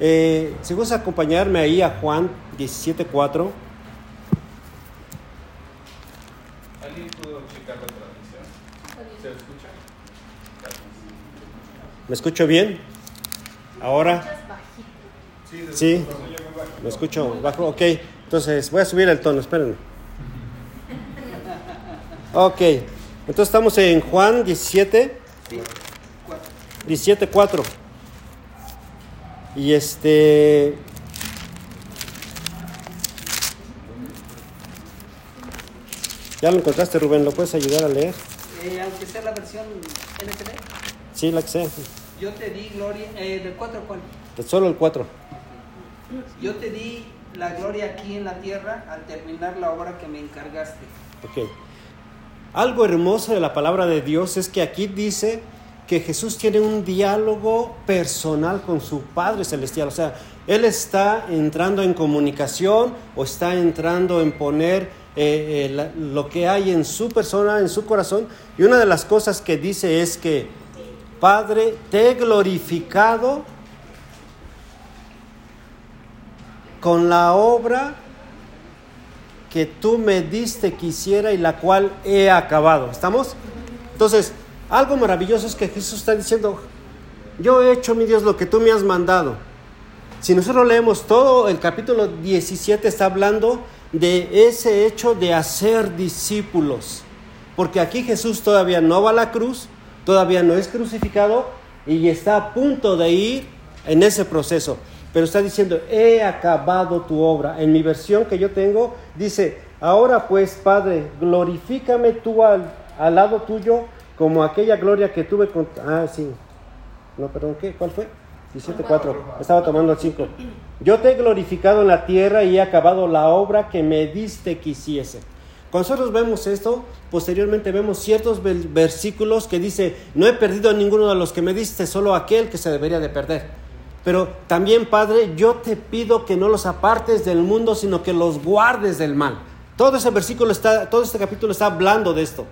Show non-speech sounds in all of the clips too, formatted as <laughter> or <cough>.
Eh, si gusta acompañarme ahí a Juan 17.4. ¿Alguien pudo checar la transmisión? ¿Se escucha? ¿Me escucho bien? Ahora. Sí. ¿Me escucho bajo? Ok. Entonces voy a subir el tono, espérenme. Ok. Entonces estamos en Juan 17. 17.4. Y este... ¿Ya lo encontraste, Rubén? ¿Lo puedes ayudar a leer? Eh, aunque sea la versión NTV, Sí, la que sea. yo te di gloria, eh, del 4 Juan, Solo el 4. yo te di la gloria aquí en la tierra al terminar la obra que me encargaste. Ok. Algo hermoso de la palabra de Dios es que aquí dice que Jesús tiene un diálogo personal con su Padre Celestial. O sea, Él está entrando en comunicación o está entrando en poner eh, eh, lo que hay en su persona, en su corazón. Y una de las cosas que dice es que, Padre, te he glorificado con la obra que tú me diste que hiciera y la cual he acabado. ¿Estamos? Entonces, algo maravilloso es que Jesús está diciendo, yo he hecho, mi Dios, lo que tú me has mandado. Si nosotros leemos todo, el capítulo 17 está hablando de ese hecho de hacer discípulos. Porque aquí Jesús todavía no va a la cruz, todavía no es crucificado y está a punto de ir en ese proceso. Pero está diciendo, he acabado tu obra. En mi versión que yo tengo, dice, ahora pues, Padre, glorifícame tú al, al lado tuyo como aquella gloria que tuve con... Ah, sí. No, perdón, ¿qué? ¿Cuál fue? 17.4. Estaba tomando el 5. Yo te he glorificado en la tierra y he acabado la obra que me diste que hiciese. Cuando nosotros vemos esto, posteriormente vemos ciertos versículos que dice, no he perdido a ninguno de los que me diste, solo aquel que se debería de perder. Pero también, Padre, yo te pido que no los apartes del mundo, sino que los guardes del mal. Todo ese versículo está, todo este capítulo está hablando de esto.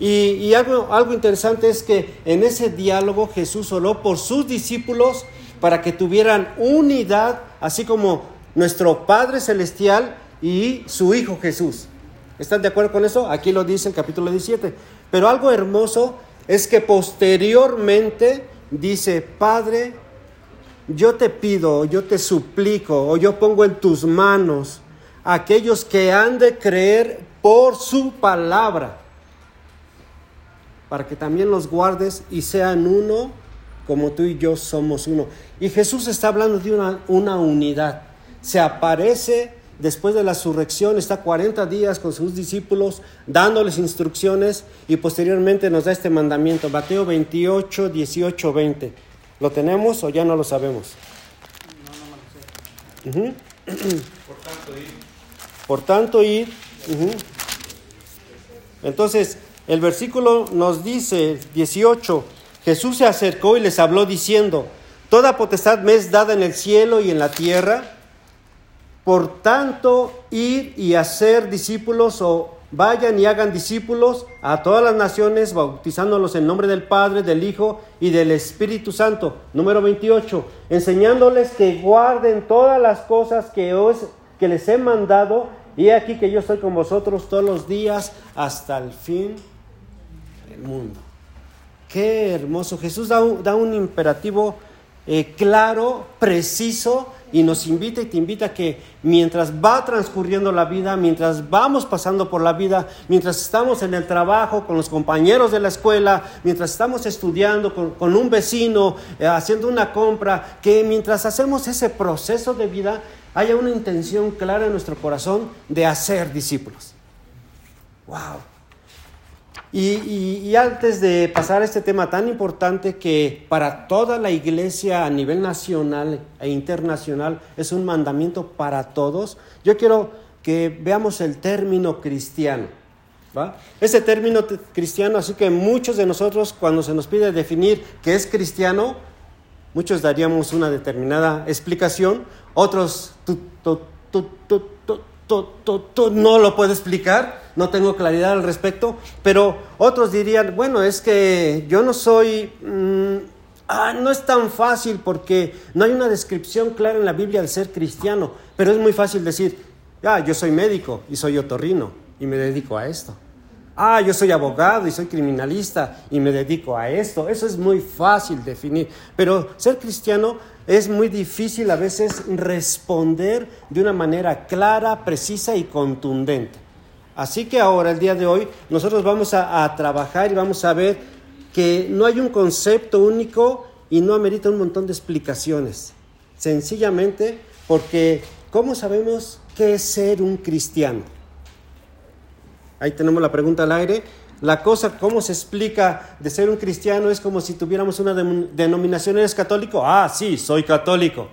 Y, algo, algo interesante es que en ese diálogo Jesús oró por sus discípulos para que tuvieran unidad, así como nuestro Padre Celestial y su Hijo Jesús. ¿Están de acuerdo con eso? Aquí lo dice el capítulo 17. Pero algo hermoso es que posteriormente dice, Padre, yo te pido, yo te suplico, o yo pongo en tus manos aquellos que han de creer por su palabra, para que también los guardes y sean uno como tú y yo somos uno. Y Jesús está hablando de una, una unidad. Se aparece después de la resurrección, está 40 días con sus discípulos dándoles instrucciones y posteriormente nos da este mandamiento, Mateo 28, 18, 20. ¿Lo tenemos o ya no lo sabemos? Ujú. Por tanto, ir Por tanto, ir. Entonces, el versículo nos dice, 18, Jesús se acercó y les habló diciendo, Toda potestad me es dada en el cielo y en la tierra. Por tanto, ir y hacer discípulos o vayan y hagan discípulos a todas las naciones, bautizándolos en nombre del Padre, del Hijo y del Espíritu Santo. Número 28, enseñándoles que guarden todas las cosas que, os, que les he mandado. Y aquí que yo estoy con vosotros todos los días hasta el fin del mundo. Qué hermoso. Jesús da un, imperativo eh, claro, preciso, y nos invita y te invita a que mientras va transcurriendo la vida, mientras vamos pasando por la vida, mientras estamos en el trabajo, con los compañeros de la escuela, mientras estamos estudiando con, con un vecino, eh, haciendo una compra, que mientras hacemos ese proceso de vida, haya una intención clara en nuestro corazón de hacer discípulos. ¡Wow! Y, antes de pasar a este tema tan importante que para toda la iglesia a nivel nacional e internacional es un mandamiento para todos, yo quiero que veamos el término cristiano. ¿va? Ese término cristiano, así que muchos de nosotros cuando se nos pide definir qué es cristiano, muchos daríamos una determinada explicación, otros tú, tú, tú, no lo puedo explicar, no tengo claridad al respecto, pero otros dirían, bueno, es que yo no soy mm, Ah, no es tan fácil porque no hay una descripción clara en la Biblia del ser cristiano, pero es muy fácil decir, ah, yo soy médico y soy otorrino y me dedico a esto. Ah, yo soy abogado y soy criminalista y me dedico a esto. Eso es muy fácil definir. Pero ser cristiano es muy difícil a veces responder de una manera clara, precisa y contundente. Así que ahora, el día de hoy, nosotros vamos a, trabajar y vamos a ver que no hay un concepto único y no amerita un montón de explicaciones. Sencillamente porque, ¿cómo sabemos qué es ser un cristiano? Ahí tenemos la pregunta al aire. La cosa, ¿cómo se explica de ser un cristiano? Es como si tuviéramos una denominación. ¿Eres católico? Ah, sí, soy católico.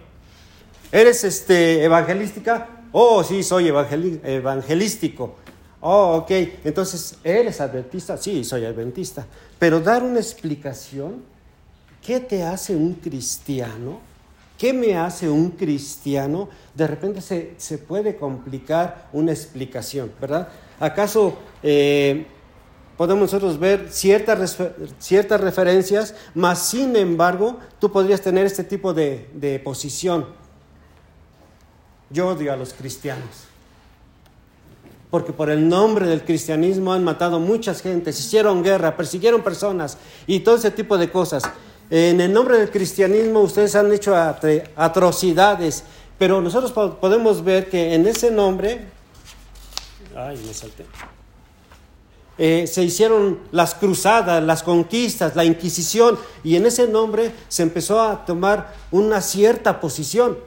¿Eres este, evangelística? Oh, sí, soy evangelístico. Oh, ok. Entonces, ¿eres adventista? Sí, soy adventista. Pero dar una explicación, ¿qué te hace un cristiano? ¿Qué me hace un cristiano? De repente se, se puede complicar una explicación, ¿verdad? ¿Acaso eh, podemos nosotros ver ciertas, ciertas referencias, mas sin embargo tú podrías tener este tipo de, de posición? Yo odio a los cristianos porque por el nombre del cristianismo han matado muchas gentes, hicieron guerra, persiguieron personas y todo ese tipo de cosas. En el nombre del cristianismo ustedes han hecho atrocidades, pero nosotros podemos ver que en ese nombre Ay, me salté. Eh, se hicieron las cruzadas, las conquistas, la Inquisición, y en ese nombre se empezó a tomar una cierta posición.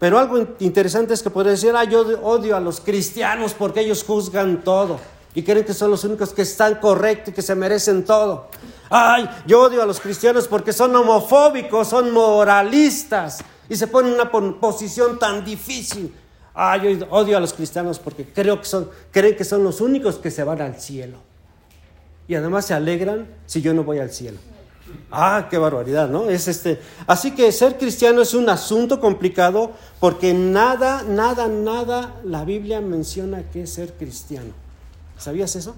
Pero algo interesante es que podría decir, ah, yo odio a los cristianos porque ellos juzgan todo y creen que son los únicos que están correctos y que se merecen todo. Ay, yo odio a los cristianos porque son homofóbicos, son moralistas y se ponen en una posición tan difícil. Ah, yo odio a los cristianos porque creo que son, creen que son los únicos que se van al cielo. Y además se alegran si yo no voy al cielo. Ah, qué barbaridad, ¿no? Es este. Así que ser cristiano es un asunto complicado porque nada, nada, nada la Biblia menciona que es ser cristiano. ¿Sabías eso?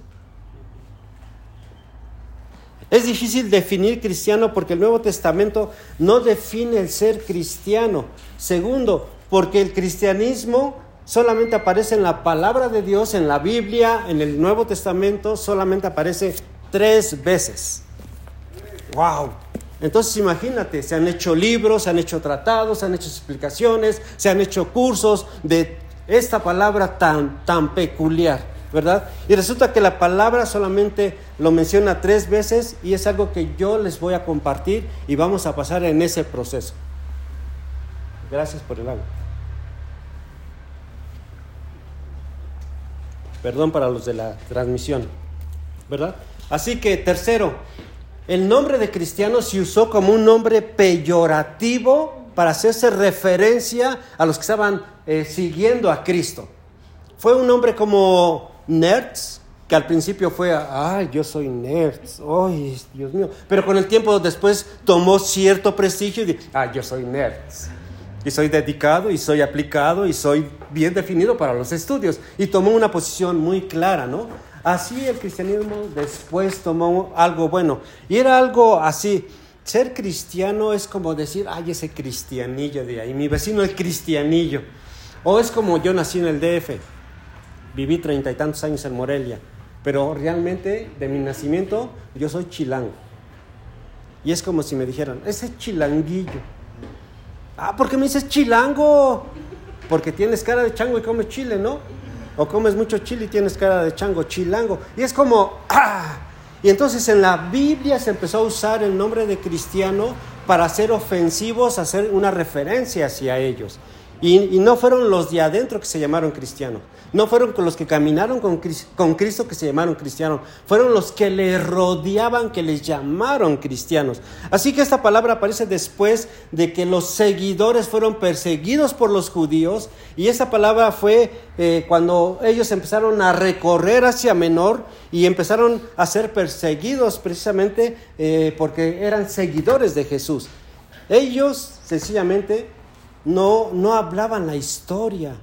Es difícil definir cristiano porque el Nuevo Testamento no define el ser cristiano. Segundo, porque el cristianismo solamente aparece en la palabra de Dios, en la Biblia, en el Nuevo Testamento, solamente aparece tres veces. ¡Wow! Entonces imagínate, se han hecho libros, se han hecho tratados, se han hecho explicaciones, se han hecho cursos de esta palabra tan, tan peculiar, ¿verdad? Y resulta que la palabra solamente lo menciona tres veces y es algo que yo les voy a compartir y vamos a pasar en ese proceso. Gracias por el agua. Perdón para los de la transmisión, ¿verdad? Así que tercero, el nombre de cristiano se usó como un nombre peyorativo para hacerse referencia a los que estaban eh, siguiendo a Cristo. Fue un nombre como nerds, que al principio fue, ay, yo soy nerds, ay, Dios mío. Pero con el tiempo después tomó cierto prestigio y ay, yo soy nerds y soy dedicado y soy aplicado y soy bien definido para los estudios. Y tomó una posición muy clara, ¿no? Así el cristianismo después tomó algo bueno. Y era algo así. Ser cristiano es como decir, ay, ese cristianillo de ahí, mi vecino el cristianillo. O es como yo nací en el DF, viví treinta y tantos años en Morelia, pero realmente de mi nacimiento yo soy chilango. Y es como si me dijeran, ese chilanguillo. Ah, ¿por qué me dices chilango? Porque tienes cara de chango y comes chile, ¿no? O comes mucho chile y tienes cara de chango, chilango. Y es como, ¡ah! Y entonces en la Biblia se empezó a usar el nombre de cristiano para ser ofensivos, hacer una referencia hacia ellos. Y, no fueron los de adentro que se llamaron cristianos. No fueron los que caminaron con, con, Cristo que se llamaron cristianos. Fueron los que le rodeaban que les llamaron cristianos. Así que esta palabra aparece después de que los seguidores fueron perseguidos por los judíos. Y esa palabra fue eh, cuando ellos empezaron a recorrer hacia Menor y empezaron a ser perseguidos precisamente eh, porque eran seguidores de Jesús. Ellos sencillamente no, no hablaban la historia.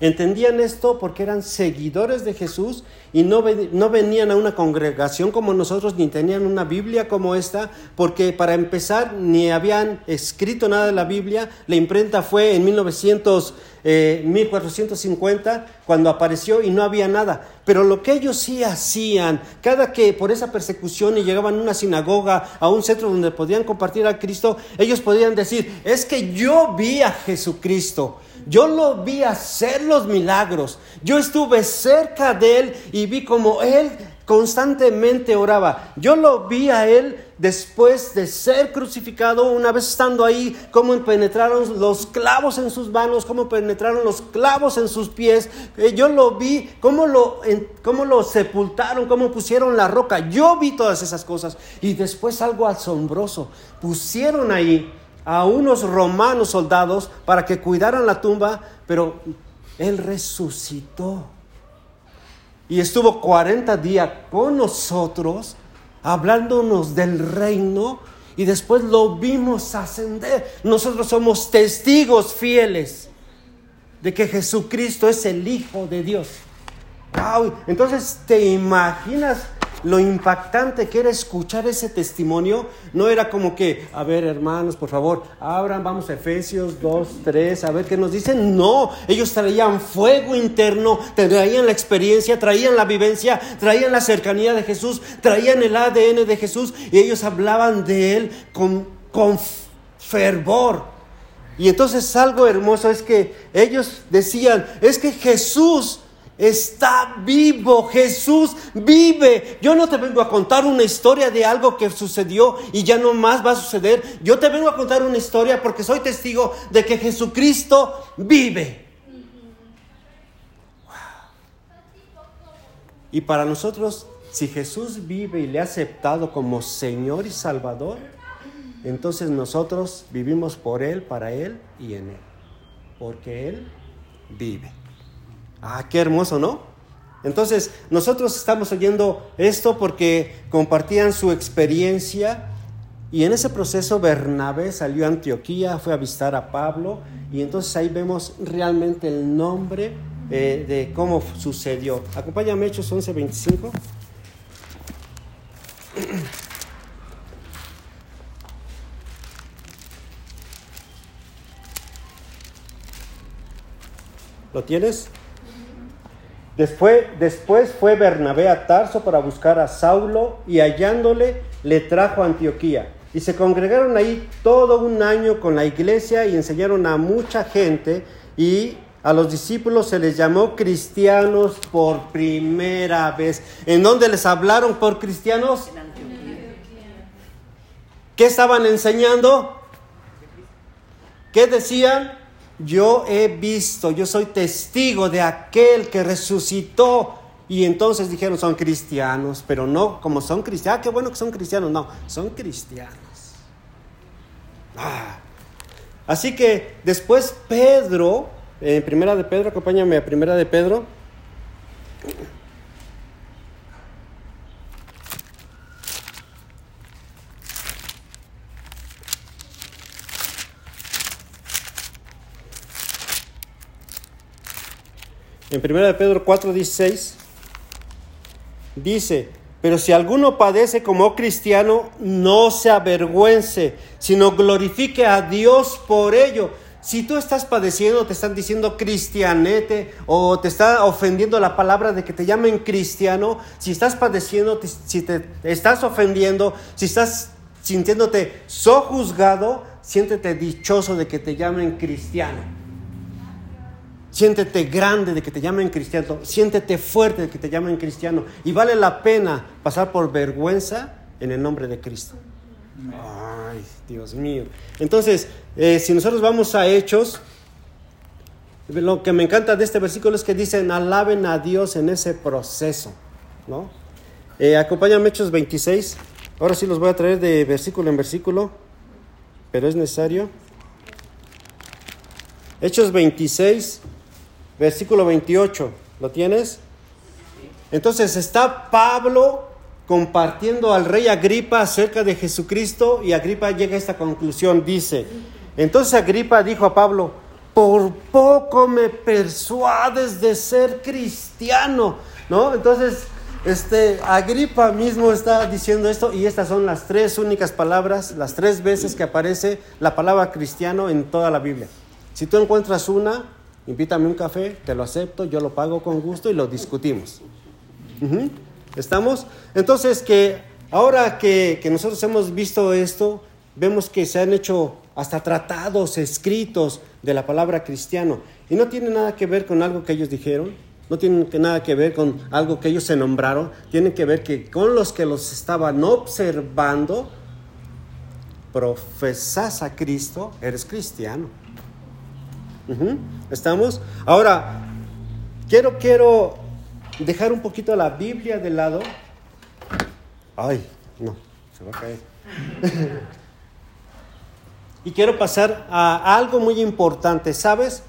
Entendían esto porque eran seguidores de Jesús y no, no venían a una congregación como nosotros ni tenían una Biblia como esta, porque para empezar ni habían escrito nada de la Biblia. La imprenta fue en 1900, eh, 1450 cuando apareció y no había nada. Pero lo que ellos sí hacían, cada que por esa persecución y llegaban a una sinagoga, a un centro donde podían compartir a Cristo, ellos podían decir, es que yo vi a Jesucristo. Yo lo vi hacer los milagros. Yo estuve cerca de él y vi como él constantemente oraba. Yo lo vi a él después de ser crucificado, una vez estando ahí, cómo penetraron los clavos en sus manos, cómo penetraron los clavos en sus pies. Eh, Yo lo vi, cómo lo, cómo lo sepultaron, cómo pusieron la roca. Yo vi todas esas cosas. Y después algo asombroso. Pusieron ahí a unos romanos soldados para que cuidaran la tumba, pero él resucitó. Y estuvo 40 días con nosotros, hablándonos del reino, y después lo vimos ascender. Nosotros somos testigos fieles de que Jesucristo es el Hijo de Dios. Wow, entonces te imaginas lo impactante que era escuchar ese testimonio. No era como que, a ver hermanos, por favor, abran, vamos a Efesios 2, 3, a ver qué nos dicen. No, ellos traían fuego interno, traían la experiencia, traían la vivencia, traían la cercanía de Jesús, traían el ADN de Jesús y ellos hablaban de él con, con fervor. Y entonces algo hermoso es que ellos decían, es que Jesús está vivo, Jesús vive. Yo no te vengo a contar una historia de algo que sucedió y ya no más va a suceder. Yo te vengo a contar una historia porque soy testigo de que Jesucristo vive. Y para nosotros, si Jesús vive y le ha aceptado como Señor y Salvador, entonces nosotros vivimos por Él, para Él y en Él. Porque Él vive. Ah, qué hermoso, ¿no? Entonces, nosotros estamos oyendo esto porque compartían su experiencia y en ese proceso Bernabé salió a Antioquía, fue a visitar a Pablo y entonces ahí vemos realmente el nombre eh, de cómo sucedió. Acompáñame Hechos 11:25. ¿Lo tienes? Después, después fue Bernabé a Tarso para buscar a Saulo y hallándole le trajo a Antioquía. Y se congregaron ahí todo un año con la iglesia y enseñaron a mucha gente y a los discípulos se les llamó cristianos por primera vez. ¿En dónde les hablaron por cristianos? En Antioquía. ¿Qué estaban enseñando? ¿Qué decían? Yo he visto, yo soy testigo de aquel que resucitó. Y entonces dijeron, son cristianos, pero no como son cristianos. Ah, qué bueno que son cristianos. No, son cristianos. Ah. Así que después Pedro, en primera de Pedro, acompáñame a primera de Pedro. En 1 de Pedro 4:16 dice, pero si alguno padece como cristiano, no se avergüence, sino glorifique a Dios por ello. Si tú estás padeciendo, te están diciendo cristianete o te está ofendiendo la palabra de que te llamen cristiano, si estás padeciendo, si te estás ofendiendo, si estás sintiéndote sojuzgado, siéntete dichoso de que te llamen cristiano. Siéntete grande de que te llamen cristiano. Siéntete fuerte de que te llamen cristiano. Y vale la pena pasar por vergüenza en el nombre de Cristo. Ay, Dios mío. Entonces, eh, si nosotros vamos a Hechos, lo que me encanta de este versículo es que dicen, alaben a Dios en ese proceso. ¿no? Eh, acompáñame Hechos 26. Ahora sí los voy a traer de versículo en versículo, pero es necesario. Hechos 26, versículo 28. ¿Lo tienes? Entonces está Pablo compartiendo al rey Agripa acerca de Jesucristo y Agripa llega a esta conclusión. Dice, entonces Agripa dijo a Pablo, por poco me persuades de ser cristiano, ¿no? Entonces, este, Agripa mismo está diciendo esto y estas son las tres únicas palabras, las tres veces que aparece la palabra cristiano en toda la Biblia. Si tú encuentras una, invítame un café, te lo acepto, yo lo pago con gusto y lo discutimos. ¿Estamos? Entonces, que ahora que, que nosotros hemos visto esto, vemos que se han hecho hasta tratados escritos de la palabra cristiano y no tiene nada que ver con algo que ellos dijeron, no tiene nada que ver con algo que ellos se nombraron, tiene que ver que con los que los estaban observando, profesas a Cristo, eres cristiano. ¿Estamos? Ahora, quiero, quiero dejar un poquito la Biblia de lado. Ay, no, se va a caer. <laughs> y quiero pasar a algo muy importante, ¿sabes?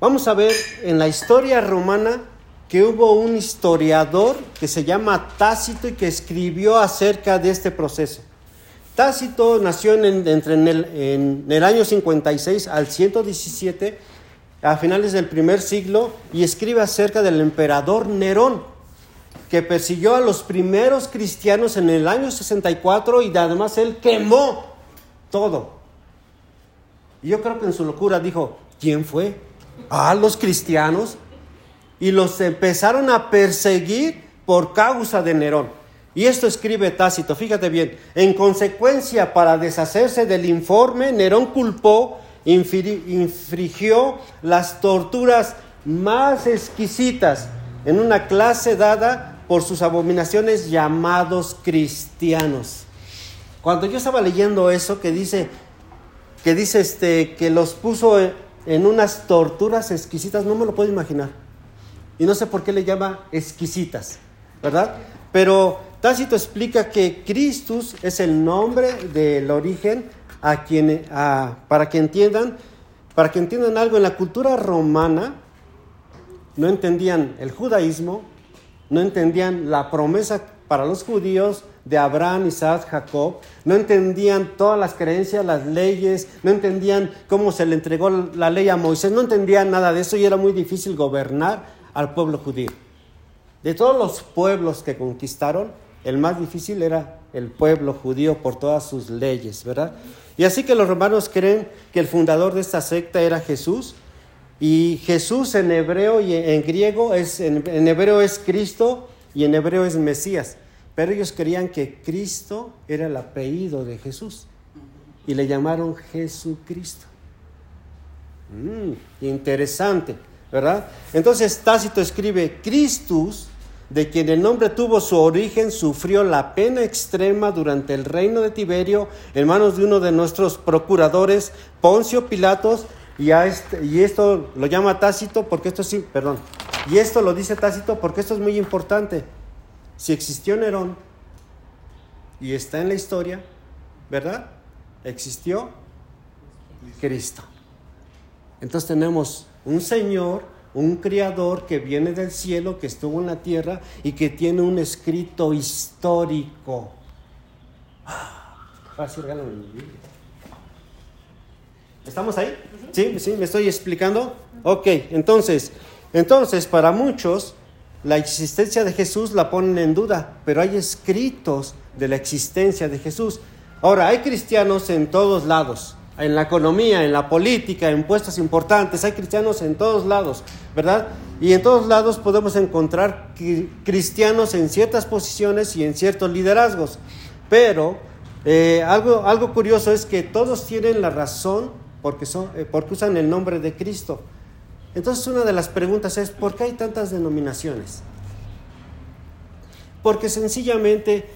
Vamos a ver en la historia romana que hubo un historiador que se llama Tácito y que escribió acerca de este proceso. Tácito nació en, entre en el, en el año 56 al 117, a finales del primer siglo, y escribe acerca del emperador Nerón, que persiguió a los primeros cristianos en el año 64 y además él quemó todo. Y yo creo que en su locura dijo, ¿quién fue? Ah, los cristianos. Y los empezaron a perseguir por causa de Nerón. Y esto escribe Tácito, fíjate bien. En consecuencia, para deshacerse del informe, Nerón culpó, infringió las torturas más exquisitas en una clase dada por sus abominaciones llamados cristianos. Cuando yo estaba leyendo eso que dice que dice este que los puso en unas torturas exquisitas, no me lo puedo imaginar. Y no sé por qué le llama exquisitas, ¿verdad? Pero Tácito explica que Christus es el nombre del origen a quien, para que entiendan, para que entiendan algo en la cultura romana, no entendían el judaísmo, no entendían la promesa para los judíos de Abraham, Isaac, Jacob, no entendían todas las creencias, las leyes, no entendían cómo se le entregó la ley a Moisés, no entendían nada de eso y era muy difícil gobernar al pueblo judío. De todos los pueblos que conquistaron, el más difícil era el pueblo judío por todas sus leyes, ¿verdad? Y así que los romanos creen que el fundador de esta secta era Jesús, y Jesús en hebreo y en griego es en, hebreo es Cristo y en hebreo es Mesías. Pero ellos creían que Cristo era el apellido de Jesús y le llamaron Jesucristo. Mm, interesante, ¿verdad? Entonces Tácito escribe, Christus, de quien el nombre tuvo su origen, sufrió la pena extrema durante el reino de Tiberio en manos de uno de nuestros procuradores, Poncio Pilatos, y, a este- y esto lo llama Tácito porque esto sí, perdón, y esto lo dice Tácito porque esto es muy importante. Si existió Nerón y está en la historia, ¿verdad? Existió Cristo. Entonces tenemos un Señor, un Creador que viene del cielo, que estuvo en la tierra y que tiene un escrito histórico. Ah. ¿Estamos ahí? ¿Sí? ¿Sí? ¿Me estoy explicando? Ok, entonces, entonces para muchos la existencia de Jesús la ponen en duda, pero hay escritos de la existencia de Jesús. Ahora, hay cristianos en todos lados, en la economía, en la política, en puestos importantes, hay cristianos en todos lados, ¿verdad? Y en todos lados podemos encontrar cri- cristianos en ciertas posiciones y en ciertos liderazgos, pero eh, algo, algo curioso es que todos tienen la razón porque, son, eh, porque usan el nombre de Cristo. Entonces una de las preguntas es, ¿por qué hay tantas denominaciones? Porque sencillamente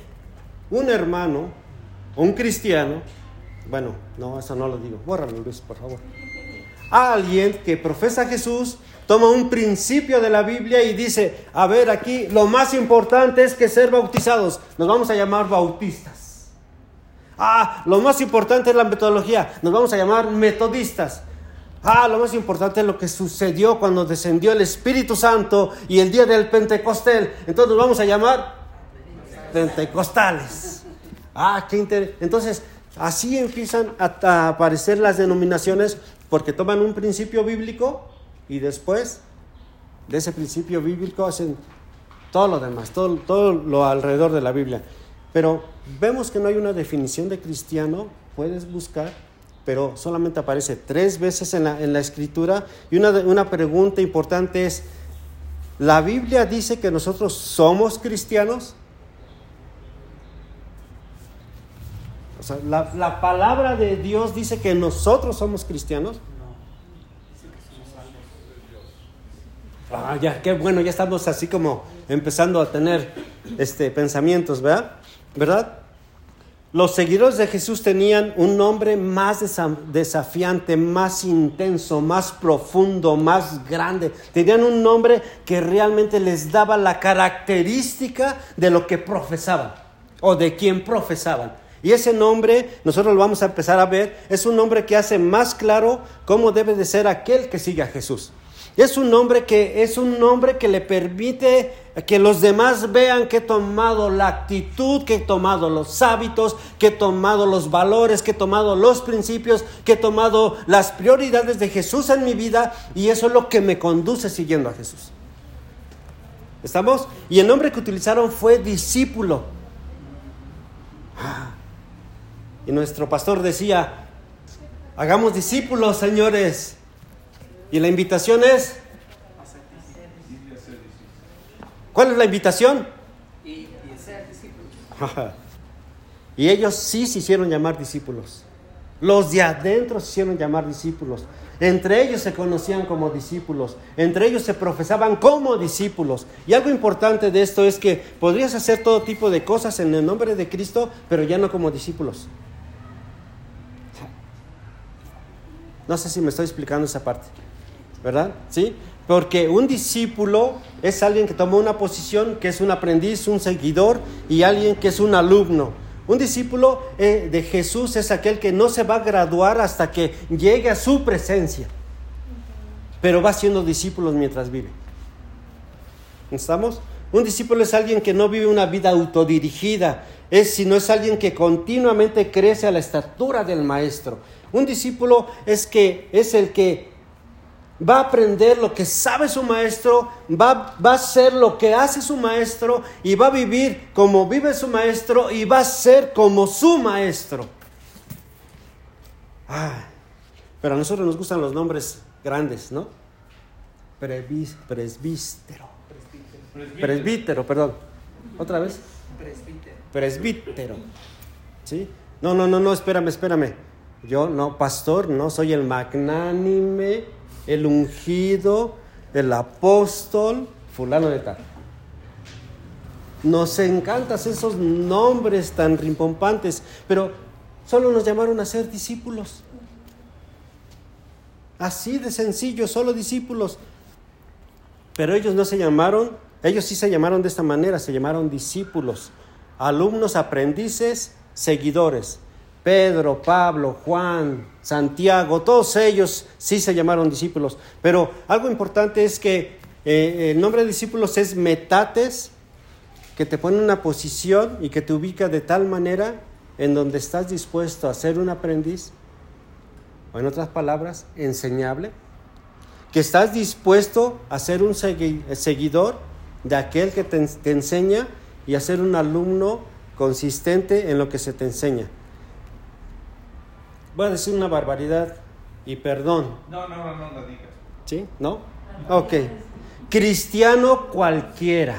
un hermano, un cristiano, bueno, no, eso no lo digo, bórralo Luis, por favor. Alguien que profesa a Jesús toma un principio de la Biblia y dice, a ver, aquí lo más importante es que ser bautizados, nos vamos a llamar bautistas. Ah, lo más importante es la metodología, nos vamos a llamar metodistas. Ah, lo más importante es lo que sucedió cuando descendió el Espíritu Santo y el día del Pentecostel. Entonces nos vamos a llamar pentecostales. Ah, qué interesante. Entonces, Así empiezan a, aparecer las denominaciones porque toman un principio bíblico y después de ese principio bíblico hacen todo lo demás, todo, todo lo alrededor de la Biblia. Pero vemos que no hay una definición de cristiano, puedes buscar, pero solamente aparece tres veces en la, en la escritura. Y una, una pregunta importante es, ¿la Biblia dice que nosotros somos cristianos? La, la palabra de Dios dice que nosotros somos cristianos. Ah, ya, qué bueno, ya estamos así como empezando a tener este, pensamientos, ¿verdad? ¿Verdad? Los seguidores de Jesús tenían un nombre más desa- desafiante, más intenso, más profundo, más grande. Tenían un nombre que realmente les daba la característica de lo que profesaban o de quien profesaban. Y ese nombre, nosotros lo vamos a empezar a ver, es un nombre que hace más claro cómo debe de ser aquel que sigue a Jesús. Es un nombre que es un nombre que le permite que los demás vean que he tomado la actitud, que he tomado los hábitos, que he tomado los valores, que he tomado los principios, que he tomado las prioridades de Jesús en mi vida y eso es lo que me conduce siguiendo a Jesús. ¿Estamos? Y el nombre que utilizaron fue discípulo. Y nuestro pastor decía, hagamos discípulos, señores. Y la invitación es, ¿cuál es la invitación? Y, y ser discípulos. <laughs> y ellos sí se hicieron llamar discípulos. Los de adentro se hicieron llamar discípulos. Entre ellos se conocían como discípulos. Entre ellos se profesaban como discípulos. Y algo importante de esto es que podrías hacer todo tipo de cosas en el nombre de Cristo, pero ya no como discípulos. No sé si me estoy explicando esa parte. ¿Verdad? ¿Sí? Porque un discípulo es alguien que toma una posición, que es un aprendiz, un seguidor y alguien que es un alumno. Un discípulo eh, de Jesús es aquel que no se va a graduar hasta que llegue a su presencia, pero va siendo discípulos mientras vive. ¿Estamos? Un discípulo es alguien que no vive una vida autodirigida, es, sino es alguien que continuamente crece a la estatura del maestro. Un discípulo es que es el que va a aprender lo que sabe su maestro, va, va a hacer lo que hace su maestro y va a vivir como vive su maestro y va a ser como su maestro. Ay, pero a nosotros nos gustan los nombres grandes, ¿no? Previs- presbítero. Presbítero, perdón. ¿Otra vez? Presbítero. ¿Sí? No, no, no, no, espérame, espérame. Yo no, pastor, no soy el magnánime, el ungido, el apóstol, fulano de tal. Nos encantan esos nombres tan rimpompantes, pero solo nos llamaron a ser discípulos. Así de sencillo, solo discípulos. Pero ellos no se llamaron, ellos sí se llamaron de esta manera, se llamaron discípulos, alumnos, aprendices, seguidores. Pedro, Pablo, Juan, Santiago, todos ellos sí se llamaron discípulos. Pero algo importante es que eh, el nombre de discípulos es metates, que te pone en una posición y que te ubica de tal manera en donde estás dispuesto a ser un aprendiz, o en otras palabras, enseñable, que estás dispuesto a ser un segui- seguidor de aquel que te enseña y a ser un alumno consistente en lo que se te enseña. Voy a decir una barbaridad y perdón, No, no, no, no lo digas. ¿sí? ¿No? Ok. Cristiano cualquiera.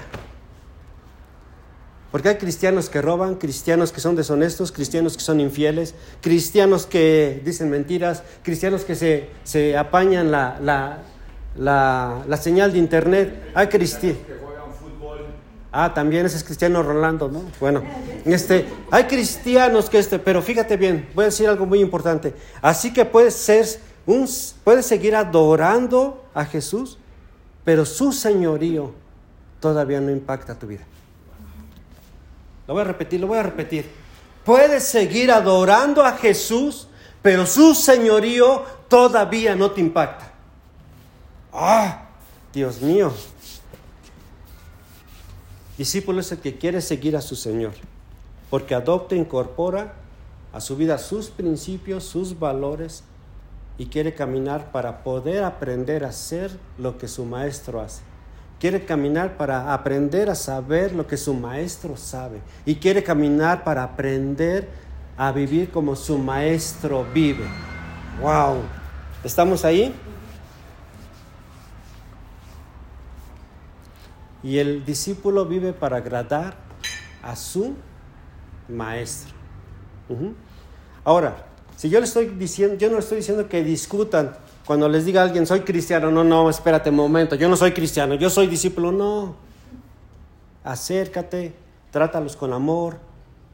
Porque hay cristianos que roban, cristianos que son deshonestos, cristianos que son infieles, cristianos que dicen mentiras, cristianos que se, se apañan la, la, la, la señal de internet. Hay cristianos. Ah, también ese es cristiano Rolando, ¿no? Bueno, este, hay cristianos que este, pero fíjate bien, voy a decir algo muy importante. Así que puedes ser un, puedes seguir adorando a Jesús, pero su señorío todavía no impacta tu vida. Lo voy a repetir, lo voy a repetir. Puedes seguir adorando a Jesús, pero su señorío todavía no te impacta. Ah, Dios mío. Discípulo es el que quiere seguir a su Señor, porque adopta, incorpora a su vida sus principios, sus valores y quiere caminar para poder aprender a hacer lo que su maestro hace. Quiere caminar para aprender a saber lo que su maestro sabe. Y quiere caminar para aprender a vivir como su maestro vive. ¡Wow! ¿Estamos ahí? Y el discípulo vive para agradar a su maestro. Ahora, si yo le estoy diciendo, yo no le estoy diciendo que discutan cuando les diga alguien soy cristiano, no, no, espérate un momento, yo no soy cristiano, yo soy discípulo, no. Acércate, trátalos con amor,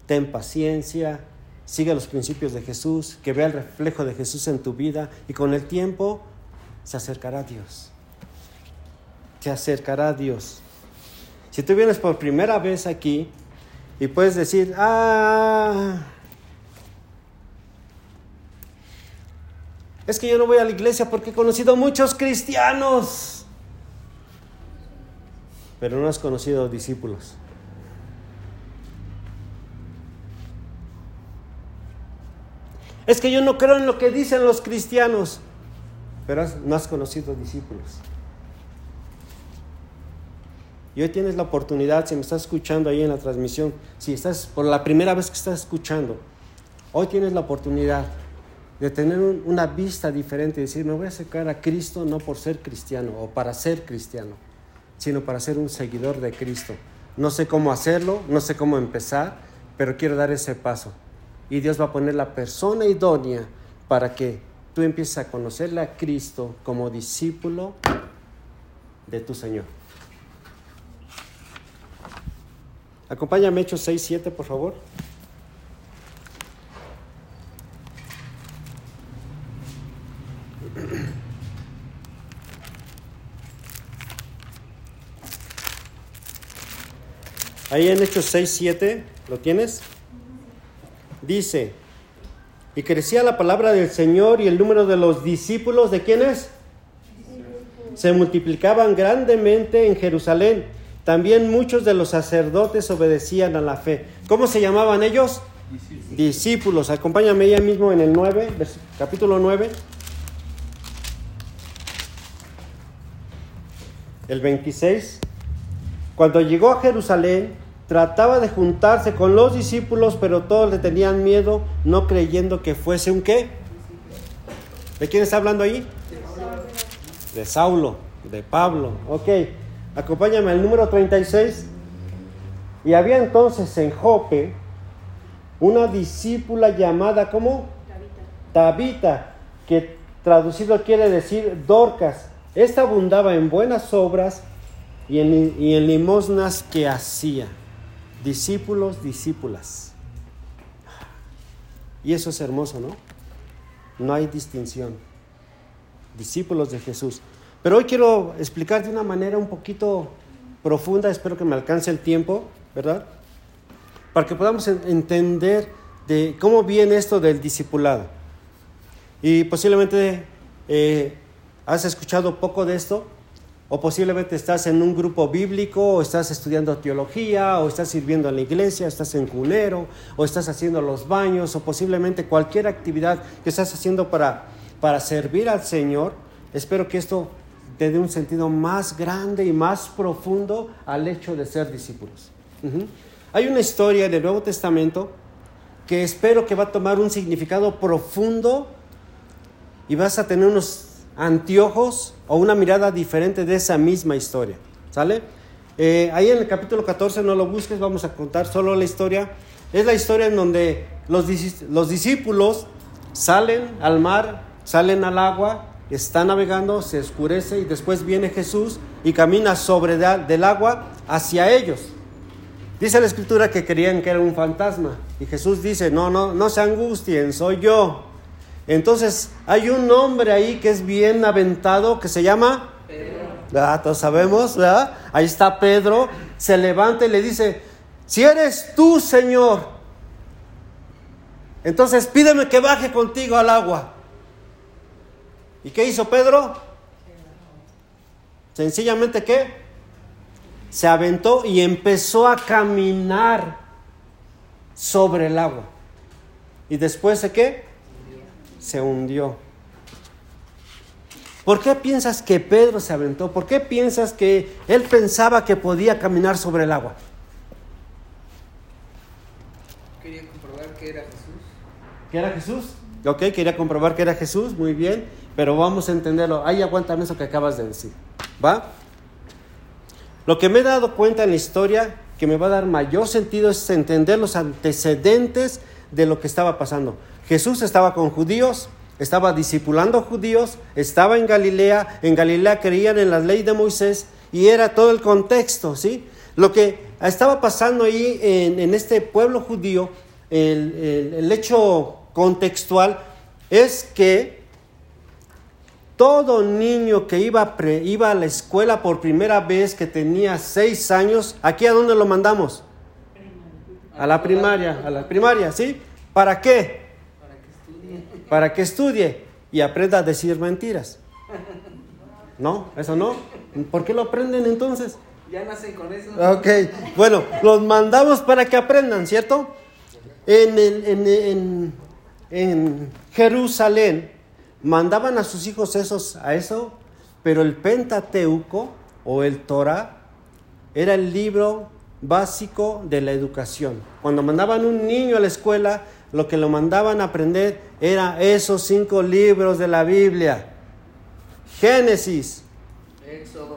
ten paciencia, sigue los principios de Jesús, que vea el reflejo de Jesús en tu vida y con el tiempo se acercará a Dios. Se acercará a Dios. Si tú vienes por primera vez aquí y puedes decir, ah, es que yo no voy a la iglesia porque he conocido muchos cristianos, pero no has conocido discípulos. Es que yo no creo en lo que dicen los cristianos, pero no has conocido discípulos. Y hoy tienes la oportunidad, si me estás escuchando ahí en la transmisión, si estás por la primera vez que estás escuchando, hoy tienes la oportunidad de tener un- una vista diferente y decir, me voy a acercar a Cristo no por ser cristiano o para ser cristiano, sino para ser un seguidor de Cristo. No sé cómo hacerlo, no sé cómo empezar, pero quiero dar ese paso. Y Dios va a poner la persona idónea para que tú empieces a conocerle a Cristo como discípulo de tu Señor. Acompáñame Hechos 6, 7, por favor. Ahí en Hechos 6, 7, ¿lo tienes? Dice, y crecía la palabra del Señor y el número de los discípulos, ¿de quiénes? Se multiplicaban grandemente en Jerusalén. También muchos de los sacerdotes obedecían a la fe. ¿Cómo se llamaban ellos? Discípulos. Acompáñame ya mismo en el 9, vers- capítulo 9. El 26. Cuando llegó a Jerusalén, trataba de juntarse con los discípulos, pero todos le tenían miedo, no creyendo que fuese un qué. ¿De quién está hablando ahí? De Saulo, de Pablo. Ok, acompáñame al número 36. Y había entonces en Jope una discípula llamada, ¿cómo? Tabita, que traducido quiere decir Dorcas. Esta abundaba en buenas obras y en, y en limosnas que hacía. Discípulos, discípulas. Y eso es hermoso, ¿no? No hay distinción. Discípulos de Jesús. Pero hoy quiero explicar de una manera un poquito profunda, espero que me alcance el tiempo, ¿verdad? Para que podamos en- entender de cómo viene esto del discipulado. Y posiblemente eh, has escuchado poco de esto, o posiblemente estás en un grupo bíblico, o estás estudiando teología, o estás sirviendo en la iglesia, estás en cunero, o estás haciendo los baños, o posiblemente cualquier actividad que estás haciendo para, para servir al Señor. Espero que esto dé un sentido más grande y más profundo al hecho de ser discípulos. Hay una historia en el Nuevo Testamento que espero que va a tomar un significado profundo y vas a tener unos anteojos o una mirada diferente de esa misma historia. ¿Sale? Eh, ahí en el capítulo 14, no lo busques, vamos a contar solo la historia. Es la historia en donde los discípulos salen al mar, salen al agua, están navegando, se oscurece y después viene Jesús y camina sobre del agua hacia ellos. Dice la escritura que creían que era un fantasma. Y Jesús dice, no, no, no se angustien, soy yo. Entonces hay un hombre ahí que es bien aventado, que se llama... Ah, todos sabemos. Ahí está Pedro, se levanta y le dice, si eres tú, Señor, entonces pídeme que baje contigo al agua. ¿Y qué hizo Pedro? Sencillamente, ¿qué? se aventó y empezó a caminar sobre el agua. y después de qué? Se hundió. ¿Por qué piensas que Pedro se aventó? ¿Por qué piensas que él pensaba que podía caminar sobre el agua? Quería comprobar que era Jesús. ¿Que era Jesús? Ok, quería comprobar que era Jesús, muy bien, pero vamos a entenderlo. Ahí aguántame eso que acabas de decir. ¿Va? Lo que me he dado cuenta en la historia que me va a dar mayor sentido es entender los antecedentes de lo que estaba pasando. Jesús estaba con judíos, estaba discipulando judíos, estaba en Galilea, en Galilea creían en la ley de Moisés y era todo el contexto, ¿sí? Lo que estaba pasando ahí en, en este pueblo judío, el- el hecho contextual es que todo niño que iba, a pre- iba a la escuela por primera vez, que tenía seis años, ¿aquí a dónde lo mandamos? A la primaria, a la primaria, ¿sí? ¿Para qué? Para que estudie. Para que estudie y aprenda a decir mentiras. ¿No? ¿Eso no? ¿Por qué lo aprenden entonces? Ya nacen con eso. Ok, bueno, los mandamos para que aprendan, ¿cierto? En, el- en, en- en Jerusalén mandaban a sus hijos esos, a eso, pero el Pentateuco o el Torah era el libro básico de la educación. Cuando mandaban un niño a la escuela, lo que lo mandaban a aprender era esos cinco libros de la Biblia. Génesis, Éxodo,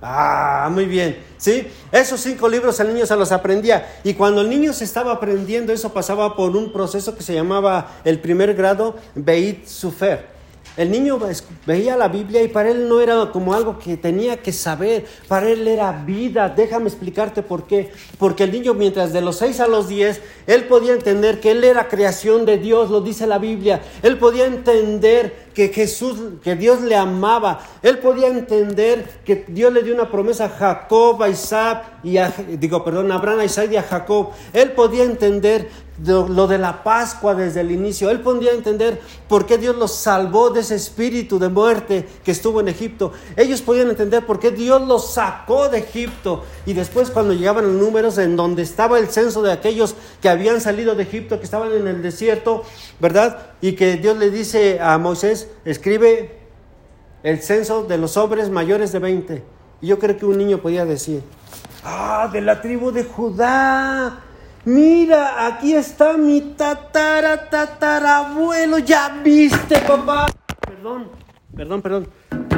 Ah, muy bien. ¿Sí? Esos cinco libros el niño se los aprendía. Y cuando el niño se estaba aprendiendo, eso pasaba por un proceso que se llamaba el primer grado Beit Sufer. El niño veía la Biblia y para él no era como algo que tenía que saber, para él era vida. Déjame explicarte por qué. Porque el niño mientras de los 6 a los 10, él podía entender que él era creación de Dios, lo dice la Biblia. Él podía entender que Jesús, que Dios le amaba. Él podía entender que Dios le dio una promesa a Jacob, a Isaac y a, digo, perdón, a Abraham, a Isaac y a Jacob. Él podía entender lo, de la Pascua desde el inicio. Él podía entender por qué Dios los salvó de ese espíritu de muerte que estuvo en Egipto. Ellos podían entender por qué Dios los sacó de Egipto. Y después cuando llegaban los números en donde estaba el censo de aquellos que habían salido de Egipto, que estaban en el desierto, ¿verdad? Y que Dios le dice a Moisés, escribe el censo de los hombres mayores de 20. Y yo creo que un niño podía decir, ah, de la tribu de Judá. Mira, aquí está mi tatara, tatarabuelo. ¿Ya viste, papá? Perdón, perdón, perdón.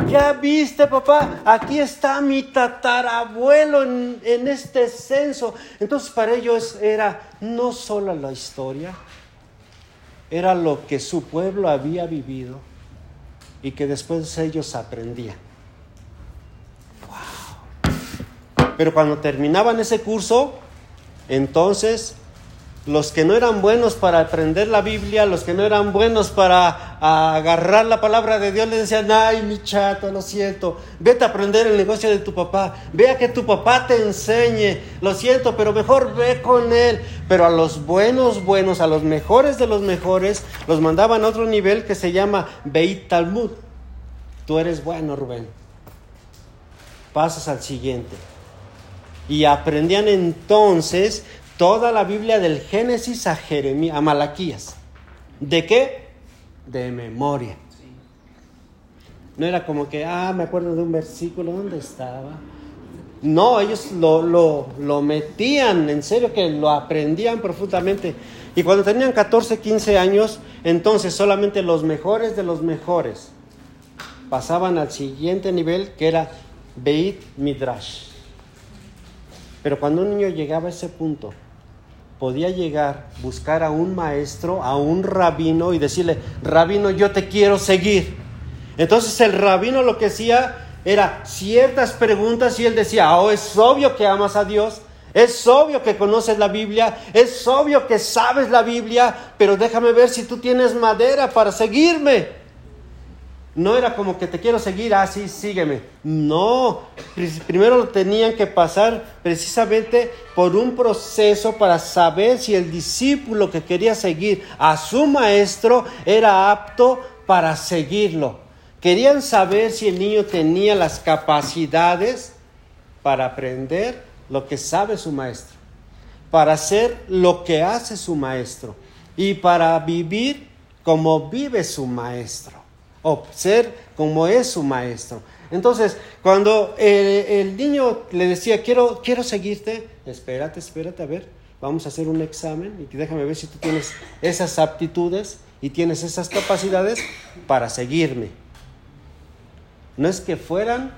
¿Ya viste, papá? Aquí está mi tatarabuelo en, en este censo. Entonces para ellos era no solo la historia, era lo que su pueblo había vivido y que después ellos aprendían. Pero cuando terminaban ese curso, entonces los que no eran buenos para aprender la Biblia, los que no eran buenos para agarrar la palabra de Dios, le decían, ay, mi chato, lo siento, vete a aprender el negocio de tu papá, vea que tu papá te enseñe, lo siento, pero mejor ve con él. Pero a los buenos, buenos, a los mejores de los mejores, los mandaban a otro nivel que se llama Beit Talmud. Tú eres bueno, Rubén. Pasas al siguiente. Y aprendían entonces toda la Biblia del Génesis a Jeremías, a Malaquías. ¿De qué? De memoria. No era como que, ah, me acuerdo de un versículo, ¿dónde estaba? No, ellos lo, lo, lo metían, en serio que lo aprendían profundamente. Y cuando tenían 14, 15 años, entonces solamente los mejores de los mejores pasaban al siguiente nivel que era Beit Midrash. Pero cuando un niño llegaba a ese punto, podía llegar, buscar a un maestro, a un rabino y decirle, rabino, yo te quiero seguir. Entonces el rabino lo que hacía era ciertas preguntas y él decía, oh, es obvio que amas a Dios, es obvio que conoces la Biblia, es obvio que sabes la Biblia, pero déjame ver si tú tienes madera para seguirme. No era como que te quiero seguir, así sígueme. No, primero lo tenían que pasar precisamente por un proceso para saber si el discípulo que quería seguir a su maestro era apto para seguirlo. Querían saber si el niño tenía las capacidades para aprender lo que sabe su maestro. para hacer lo que hace su maestro y para vivir como vive su maestro o ser como es su maestro. Entonces, cuando el, el niño le decía, quiero, quiero seguirte, espérate, espérate, a ver, vamos a hacer un examen y déjame ver si tú tienes esas aptitudes y tienes esas capacidades para seguirme. No es que fueran,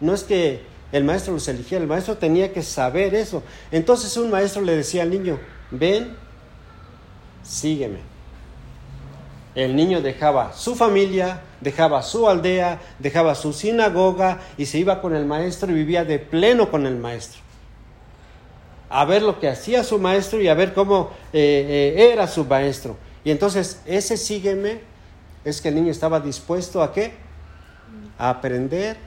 no es que el maestro los eligiera, el maestro tenía que saber eso. Entonces un maestro le decía al niño, ven, sígueme. El niño dejaba su familia, dejaba su aldea, dejaba su sinagoga y se iba con el maestro y vivía de pleno con el maestro. A ver lo que hacía su maestro y a ver cómo eh, eh, era su maestro. Y entonces ese sígueme es que el niño estaba dispuesto a qué? A aprender,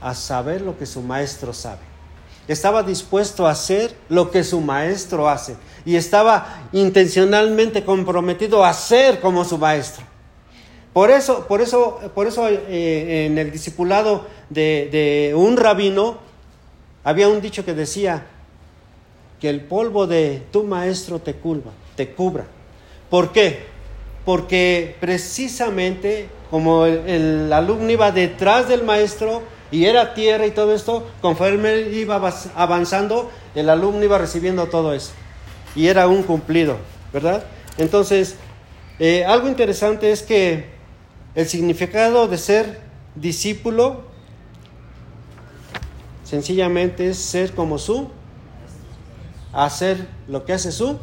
a saber lo que su maestro sabe. Estaba dispuesto a hacer lo que su maestro hace. Y estaba intencionalmente comprometido a ser como su maestro. Por eso, por eso, por eso eh, en el discipulado de, un rabino había un dicho que decía que el polvo de tu maestro te cubra, te cubra. ¿Por qué? Porque precisamente como el, alumno iba detrás del maestro y era tierra y todo esto, conforme iba avanzando, el alumno iba recibiendo todo eso. Y era un cumplido, ¿verdad? Entonces, eh, algo interesante es que el significado de ser discípulo sencillamente es ser como su, hacer lo que hace su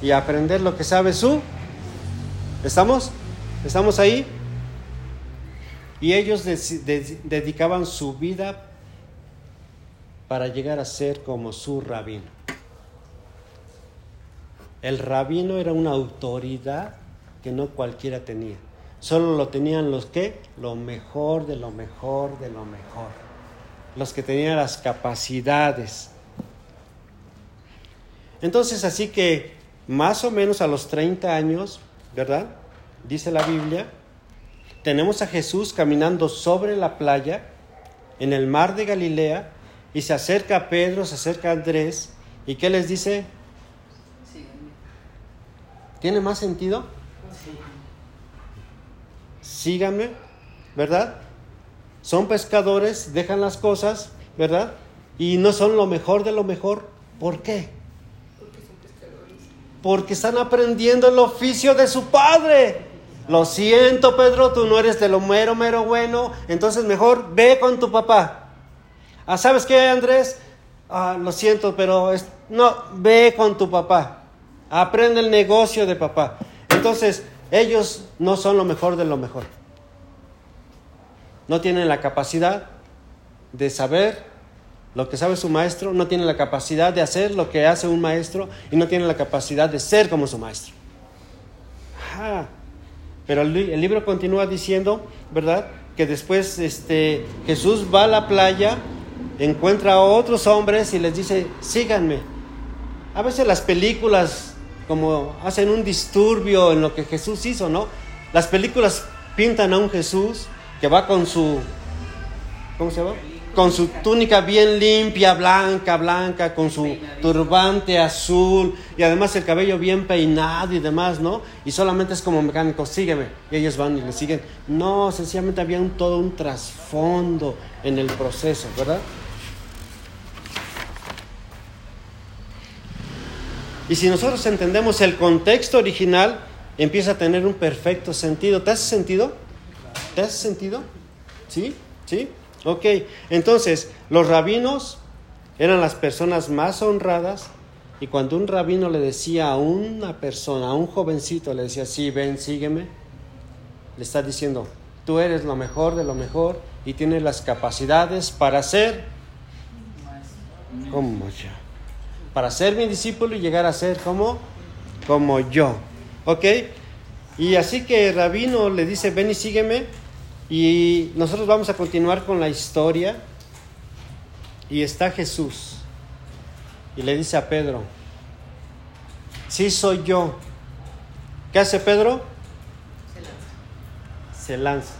y aprender lo que sabe su. ¿Estamos? ¿Estamos ahí? Y ellos dedicaban su vida para llegar a ser como su rabino. El rabino era una autoridad que no cualquiera tenía. Solo lo tenían los que, lo mejor de lo mejor de lo mejor. Los que tenían las capacidades. Entonces, así que más o menos a los 30 años, ¿verdad? Dice la Biblia, tenemos a Jesús caminando sobre la playa en el mar de Galilea y se acerca a Pedro, se acerca a Andrés y ¿qué les dice? ¿Tiene más sentido? Síganme, ¿verdad? Son pescadores, dejan las cosas, ¿verdad? Y no son lo mejor de lo mejor. ¿Por qué? porque están aprendiendo el oficio de su padre. Lo siento, Pedro, tú no eres de lo mero, mero bueno, entonces mejor ve con tu papá. Ah, ¿Sabes qué, Andrés? Ah, lo siento, pero no, ve con tu papá. Aprende el negocio de papá. Entonces, ellos no son lo mejor de lo mejor. No tienen la capacidad de saber lo que sabe su maestro, no tiene la capacidad de hacer lo que hace un maestro y no tiene la capacidad de ser como su maestro. Pero el, libro continúa diciendo, ¿verdad? Que después este, Jesús va a la playa, encuentra a otros hombres y les dice, síganme. A veces las películas como hacen un disturbio en lo que Jesús hizo, ¿no? Las películas pintan a un Jesús que va con su, ¿cómo se llama? Con su túnica bien limpia, blanca, blanca, con su turbante azul y además el cabello bien peinado y demás, ¿no? Y solamente es como mecánico, sígueme. Y ellos van y le siguen. No, sencillamente había un, todo un trasfondo en el proceso, ¿verdad? Y si nosotros entendemos el contexto original, empieza a tener un perfecto sentido. ¿Te hace sentido? ¿Te hace sentido? ¿Sí? ¿Sí? Ok, entonces los rabinos eran las personas más honradas y cuando un rabino le decía a una persona, a un jovencito, le decía, sí, ven, sígueme, le está diciendo, tú eres lo mejor de lo mejor y tienes las capacidades para ser como yo. Para ser mi discípulo y llegar a ser como, como yo. ¿Ok? Y así que el rabino le dice, ven y sígueme. Y nosotros vamos a continuar con la historia. Y está Jesús. Y le dice a Pedro, sí soy yo. ¿Qué hace Pedro? Se lanza.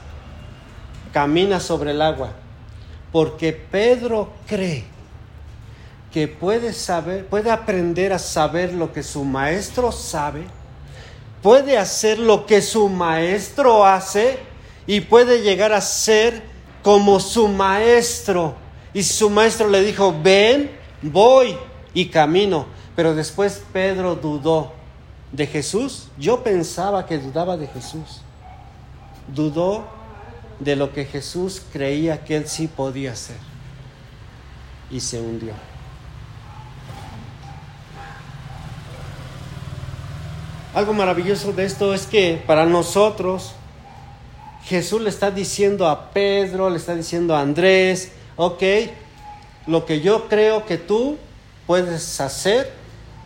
Camina sobre el agua. Porque Pedro cree que puede saber, puede aprender a saber lo que su maestro sabe, puede hacer lo que su maestro hace y puede llegar a ser como su maestro. Y su maestro le dijo, ven, voy y camino. Pero después Pedro dudó de Jesús. Yo pensaba que dudaba de Jesús. Dudó de lo que Jesús creía que él sí podía hacer. Y se hundió. Algo maravilloso de esto es que para nosotros Jesús le está diciendo a Pedro, le está diciendo a Andrés, ok, lo que yo creo que tú puedes hacer,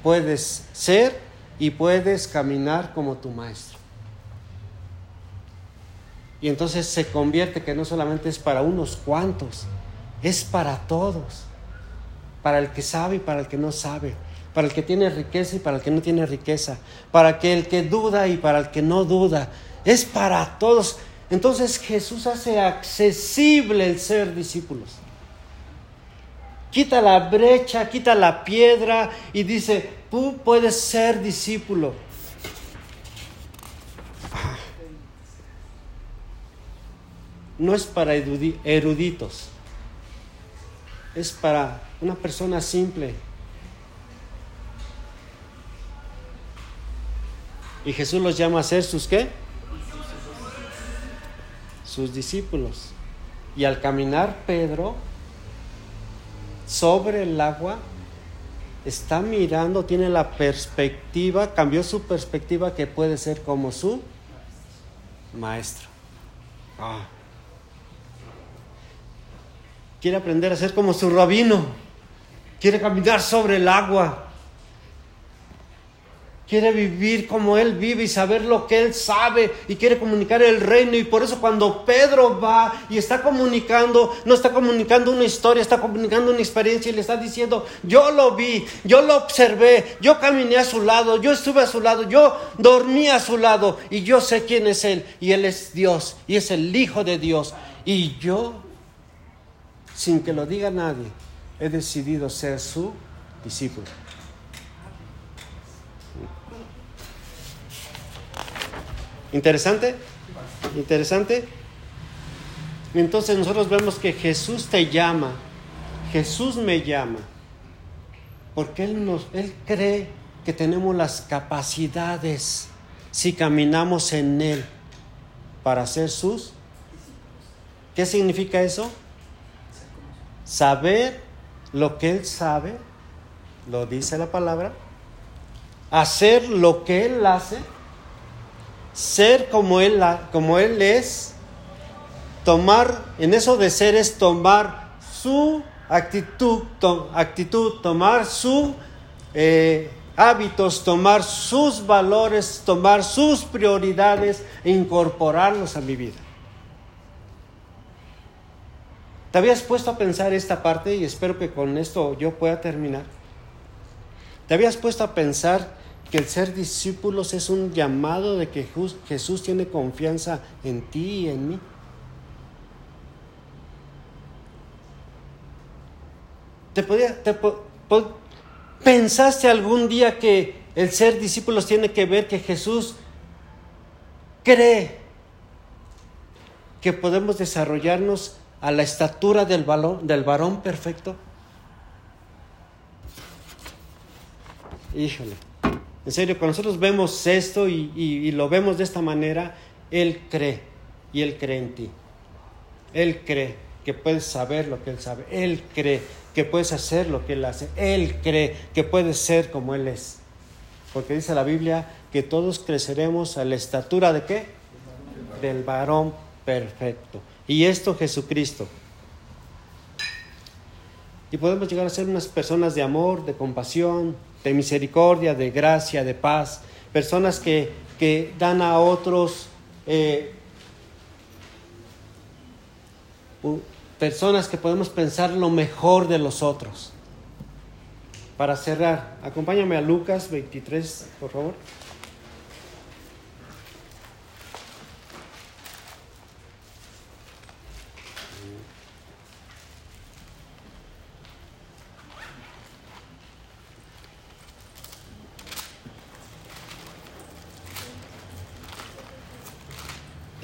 puedes ser y puedes caminar como tu maestro. Y entonces se convierte que no solamente es para unos cuantos, es para todos, para el que sabe y para el que no sabe para el que tiene riqueza y para el que no tiene riqueza, para que el que duda y para el que no duda, es para todos. Entonces Jesús hace accesible el ser discípulos. Quita la brecha, quita la piedra y dice, tú puedes ser discípulo. No es para eruditos, es para una persona simple, Y Jesús los llama a ser sus qué? Sus discípulos. Y al caminar Pedro sobre el agua, está mirando, tiene la perspectiva, cambió su perspectiva que puede ser como su maestro. Ah. Quiere aprender a ser como su rabino. Quiere caminar sobre el agua. Quiere vivir como Él vive y saber lo que Él sabe y quiere comunicar el reino. Y por eso cuando Pedro va y está comunicando, no está comunicando una historia, está comunicando una experiencia y le está diciendo, yo lo vi, yo lo observé, yo caminé a su lado, yo estuve a su lado, yo dormí a su lado y yo sé quién es Él. Y Él es Dios y es el Hijo de Dios. Y yo, sin que lo diga nadie, he decidido ser su discípulo. ¿Interesante? ¿Interesante? Entonces nosotros vemos que Jesús te llama, Jesús me llama, porque Él, nos, Él cree que tenemos las capacidades si caminamos en Él para ser sus. ¿Qué significa eso? Saber lo que Él sabe, lo dice la palabra, hacer lo que Él hace ser como él, como él es, tomar, en eso de ser es tomar su actitud, actitud tomar sus eh, hábitos, tomar sus valores, tomar sus prioridades e incorporarlos a mi vida. ¿Te habías puesto a pensar esta parte y espero que con esto yo pueda terminar? ¿Te habías puesto a pensar que el ser discípulos es un llamado de que Jesús tiene confianza en ti y en mí. ¿Te podía, ¿Pensaste algún día que el ser discípulos tiene que ver que Jesús cree que podemos desarrollarnos a la estatura del, del varón perfecto? Híjole. En serio, cuando nosotros vemos esto y, lo vemos de esta manera, Él cree y Él cree en ti. Él cree que puedes saber lo que Él sabe. Él cree que puedes hacer lo que Él hace. Él cree que puedes ser como Él es. Porque dice la Biblia que todos creceremos a la estatura de qué? Del varón perfecto. Y esto Jesucristo. Y podemos llegar a ser unas personas de amor, de compasión, de misericordia, de gracia, de paz, personas que, que dan a otros, eh, personas que podemos pensar lo mejor de los otros. Para cerrar, acompáñame a Lucas 23, por favor.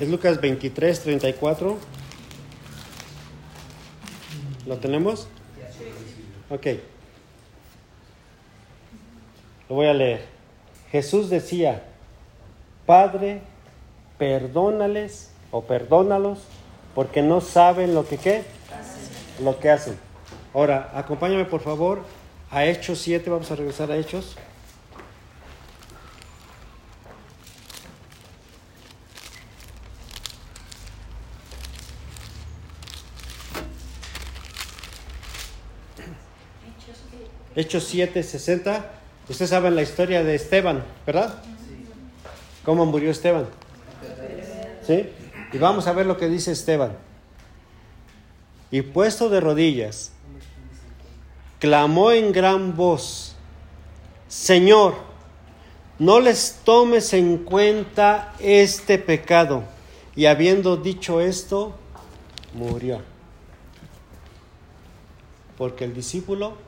Es Lucas 23, 34. ¿Lo tenemos? Ok. Lo voy a leer. Jesús decía, Padre, perdónales o perdónalos porque no saben lo que qué, lo que hacen. Ahora, acompáñame por favor a Hechos 7, vamos a regresar a Hechos. Hechos 7, 60. Ustedes saben la historia de Esteban, ¿verdad? ¿Cómo murió Esteban? ¿Sí? Y vamos a ver lo que dice Esteban. Y puesto de rodillas, clamó en gran voz, Señor, no les tomes en cuenta este pecado. Y habiendo dicho esto, murió. Porque el discípulo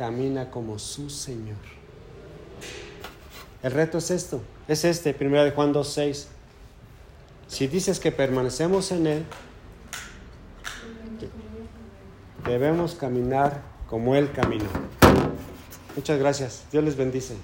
camina como su Señor. El reto es esto, es este, 1 de Juan 2.6. Si dices que permanecemos en Él, debemos caminar como Él caminó. Muchas gracias. Dios les bendice.